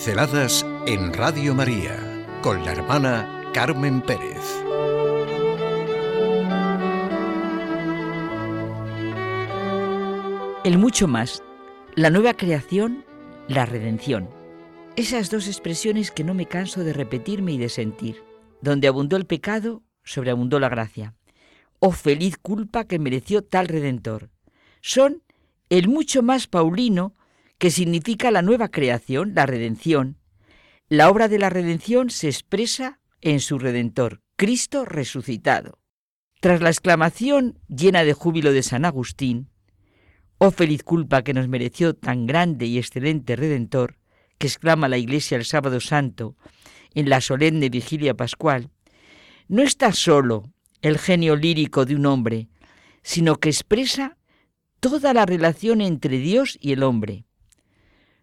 Pinceladas en Radio María con la hermana Carmen Pérez. El mucho más, la nueva creación, la redención. Esas dos expresiones que no me canso de repetirme y de sentir. Donde abundó el pecado, sobreabundó la gracia. Oh feliz culpa que mereció tal redentor. Son el mucho más paulino que significa la nueva creación, la redención. La obra de la redención se expresa en su Redentor, Cristo resucitado. Tras la exclamación llena de júbilo de San Agustín, Oh feliz culpa que nos mereció tan grande y excelente Redentor, que exclama la Iglesia el sábado santo en la solemne vigilia pascual, no está solo el genio lírico de un hombre, sino que expresa toda la relación entre Dios y el hombre.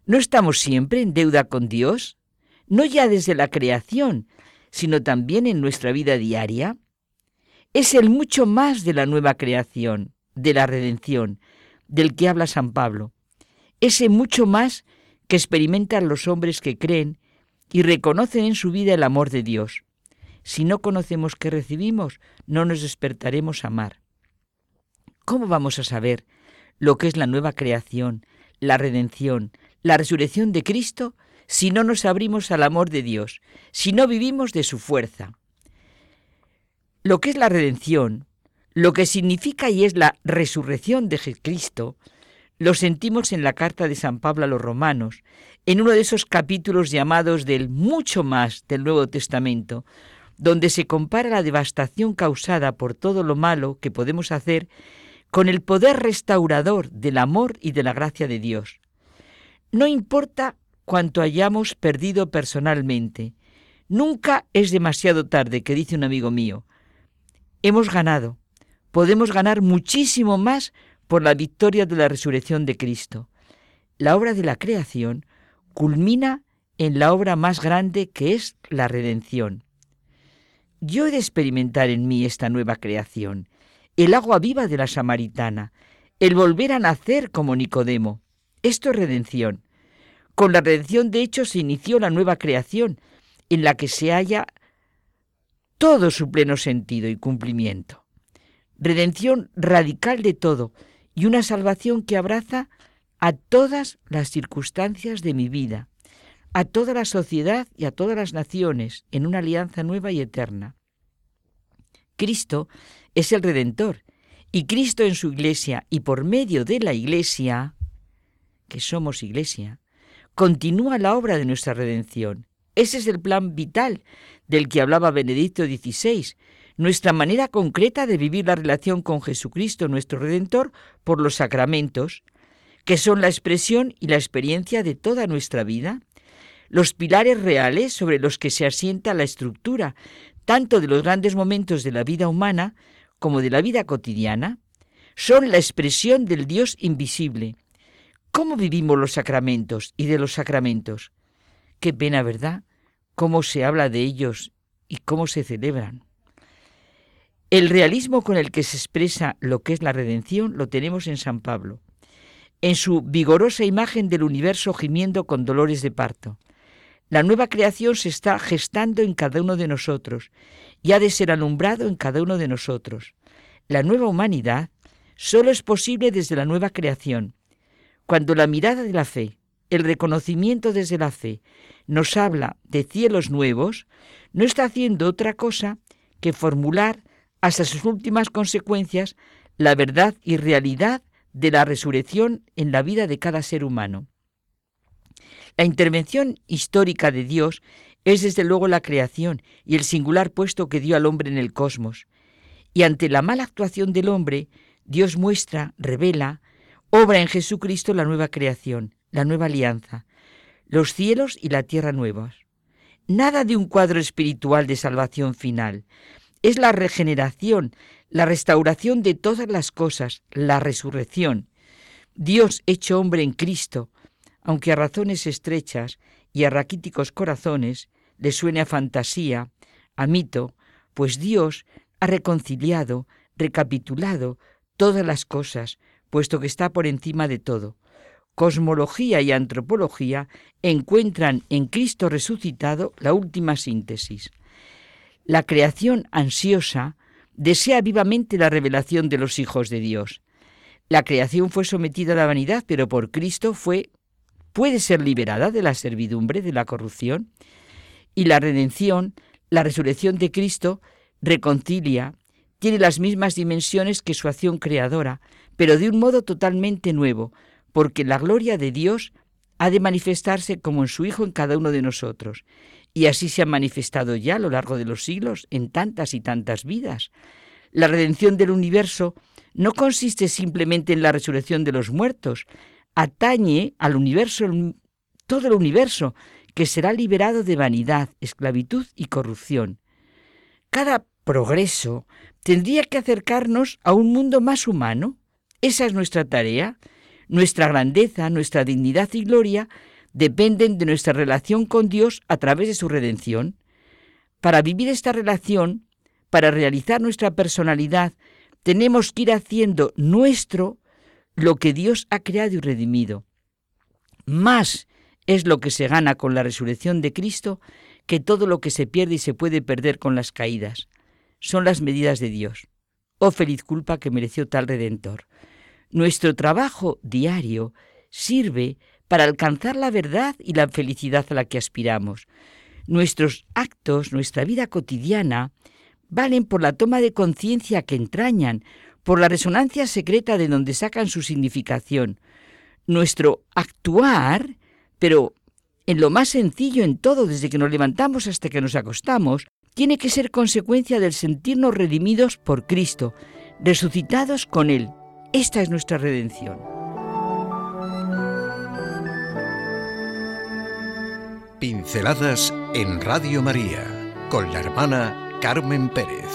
¿No estamos siempre en deuda con Dios? No ya desde la creación, sino también en nuestra vida diaria. Es el mucho más de la nueva creación, de la redención, del que habla San Pablo. Ese mucho más que experimentan los hombres que creen y reconocen en su vida el amor de Dios. Si no conocemos que recibimos, no nos despertaremos a amar. ¿Cómo vamos a saber lo que es la nueva creación, la redención, la resurrección de Cristo si no nos abrimos al amor de Dios, si no vivimos de su fuerza. Lo que es la redención, lo que significa y es la resurrección de Cristo, lo sentimos en la carta de San Pablo a los romanos, en uno de esos capítulos llamados del mucho más del Nuevo Testamento, donde se compara la devastación causada por todo lo malo que podemos hacer con el poder restaurador del amor y de la gracia de Dios. No importa cuánto hayamos perdido personalmente, nunca es demasiado tarde, que dice un amigo mío. Hemos ganado, podemos ganar muchísimo más por la victoria de la resurrección de Cristo. La obra de la creación culmina en la obra más grande que es la redención. Yo he de experimentar en mí esta nueva creación, el agua viva de la samaritana, el volver a nacer como Nicodemo. Esto es redención. Con la redención, de hecho, se inició la nueva creación, en la que se halla todo su pleno sentido y cumplimiento. Redención radical de todo y una salvación que abraza a todas las circunstancias de mi vida, a toda la sociedad y a todas las naciones en una alianza nueva y eterna. Cristo es el Redentor y Cristo en su iglesia y por medio de la iglesia, que somos iglesia, continúa la obra de nuestra redención. Ese es el plan vital del que hablaba Benedicto XVI, nuestra manera concreta de vivir la relación con Jesucristo, nuestro Redentor, por los sacramentos, que son la expresión y la experiencia de toda nuestra vida, los pilares reales sobre los que se asienta la estructura, tanto de los grandes momentos de la vida humana como de la vida cotidiana, son la expresión del Dios invisible. ¿Cómo vivimos los sacramentos y de los sacramentos? Qué pena, ¿verdad? Cómo se habla de ellos y cómo se celebran. El realismo con el que se expresa lo que es la redención lo tenemos en San Pablo, en su vigorosa imagen del universo gimiendo con dolores de parto. La nueva creación se está gestando en cada uno de nosotros y ha de ser alumbrado en cada uno de nosotros. La nueva humanidad solo es posible desde la nueva creación. Cuando la mirada de la fe, el reconocimiento desde la fe, nos habla de cielos nuevos, no está haciendo otra cosa que formular hasta sus últimas consecuencias la verdad y realidad de la resurrección en la vida de cada ser humano. La intervención histórica de Dios es desde luego la creación y el singular puesto que dio al hombre en el cosmos. Y ante la mala actuación del hombre, Dios muestra, revela, obra en Jesucristo la nueva creación, la nueva alianza, los cielos y la tierra nuevos. Nada de un cuadro espiritual de salvación final. Es la regeneración, la restauración de todas las cosas, la resurrección. Dios hecho hombre en Cristo, aunque a razones estrechas y a raquíticos corazones le suene a fantasía, a mito, pues Dios ha reconciliado, recapitulado todas las cosas, puesto que está por encima de todo. cosmología y antropología encuentran en Cristo resucitado la última síntesis. La creación ansiosa desea vivamente la revelación de los hijos de Dios. La creación fue sometida a la vanidad, pero por Cristo fue puede ser liberada de la servidumbre, de la corrupción, y la redención, la resurrección de Cristo reconcilia, tiene las mismas dimensiones que su acción creadora, pero de un modo totalmente nuevo, porque la gloria de Dios ha de manifestarse como en su Hijo en cada uno de nosotros. Y así se ha manifestado ya a lo largo de los siglos en tantas y tantas vidas. La redención del universo no consiste simplemente en la resurrección de los muertos, atañe al universo, todo el universo, que será liberado de vanidad, esclavitud y corrupción. Cada progreso tendría que acercarnos a un mundo más humano. Esa es nuestra tarea. Nuestra grandeza, nuestra dignidad y gloria dependen de nuestra relación con Dios a través de su redención. Para vivir esta relación, para realizar nuestra personalidad, tenemos que ir haciendo nuestro lo que Dios ha creado y redimido. Más es lo que se gana con la resurrección de Cristo que todo lo que se pierde y se puede perder con las caídas. Son las medidas de Dios. Oh feliz culpa que mereció tal redentor. Nuestro trabajo diario sirve para alcanzar la verdad y la felicidad a la que aspiramos. Nuestros actos, nuestra vida cotidiana, valen por la toma de conciencia que entrañan, por la resonancia secreta de donde sacan su significación. Nuestro actuar, pero en lo más sencillo en todo, desde que nos levantamos hasta que nos acostamos, tiene que ser consecuencia del sentirnos redimidos por Cristo, resucitados con Él. Esta es nuestra redención. Pinceladas en Radio María con la hermana Carmen Pérez.